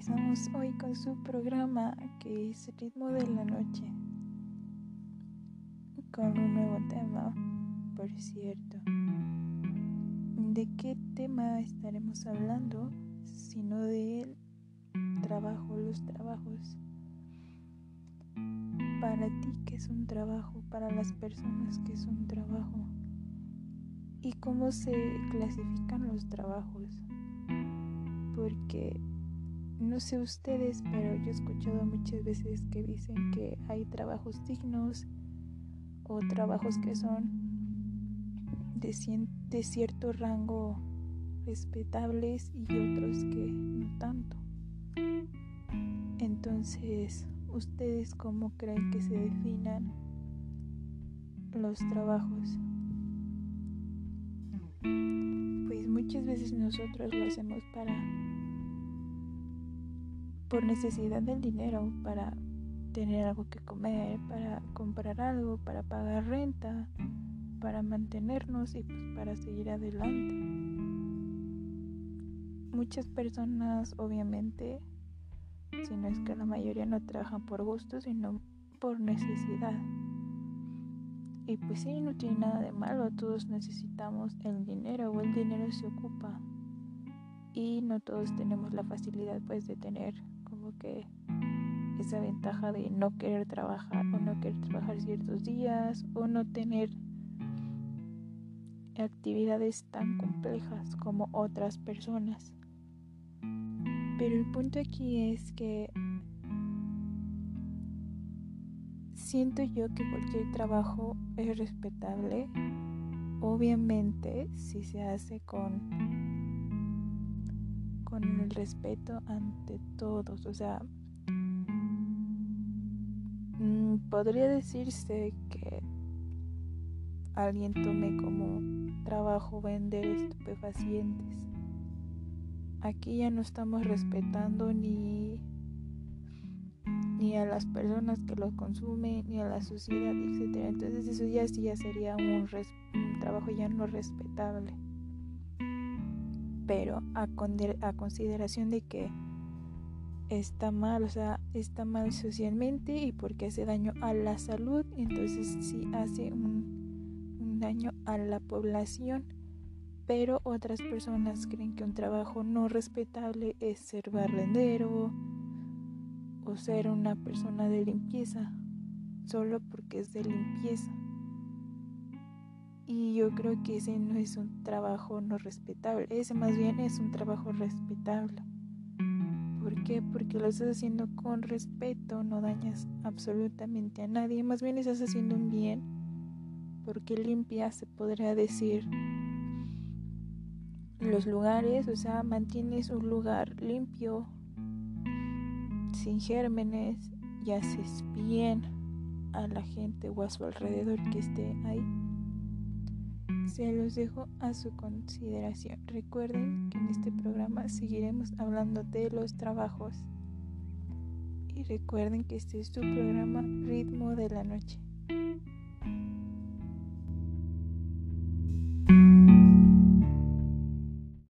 empezamos hoy con su programa que es Ritmo de la Noche, con un nuevo tema, por cierto. ¿De qué tema estaremos hablando? Sino del trabajo, los trabajos. Para ti, ¿qué es un trabajo? Para las personas, ¿qué es un trabajo? ¿Y cómo se clasifican los trabajos? Porque no sé ustedes, pero yo he escuchado muchas veces que dicen que hay trabajos dignos o trabajos que son de, cierto rango respetables y otros que no tanto. Entonces, ¿ustedes cómo creen que se definan los trabajos? Pues muchas veces nosotros lo hacemos para por necesidad del dinero para tener algo que comer, para comprar algo, para pagar renta, para mantenernos y pues para seguir adelante. Muchas personas obviamente, si no es que la mayoría no trabajan por gusto, sino por necesidad. Y pues sí, no tiene nada de malo, todos necesitamos el dinero o el dinero se ocupa. Y no todos tenemos la facilidad pues de tener que esa ventaja de no querer trabajar o no querer trabajar ciertos días o no tener actividades tan complejas como otras personas. Pero el punto aquí es que siento yo que cualquier trabajo es respetable, obviamente si se hace con con el respeto ante todos. O sea, mm, podría decirse que alguien tome como trabajo vender estupefacientes. Aquí ya no estamos respetando ni ni a las personas que lo consumen, ni a la sociedad, etcétera. Entonces eso ya sí ya sería un, un trabajo ya no respetable pero a, a consideración de que está mal, o sea, está mal socialmente y porque hace daño a la salud, entonces sí hace un, un, daño a la población. Pero otras personas creen que un trabajo no respetable es ser barrendero o ser una persona de limpieza, solo porque es de limpieza. Y yo creo que ese no es un trabajo no respetable, ese más bien es un trabajo respetable. ¿Por qué? Porque lo estás haciendo con respeto, no dañas absolutamente a nadie, más bien estás haciendo un bien, porque limpia se podría decir los lugares, o sea, mantienes un lugar limpio, sin gérmenes y haces bien a la gente o a su alrededor que esté ahí se los dejo a su consideración. Recuerden que en este programa seguiremos hablando de los trabajos. Y recuerden que este es su programa Ritmo de la Noche.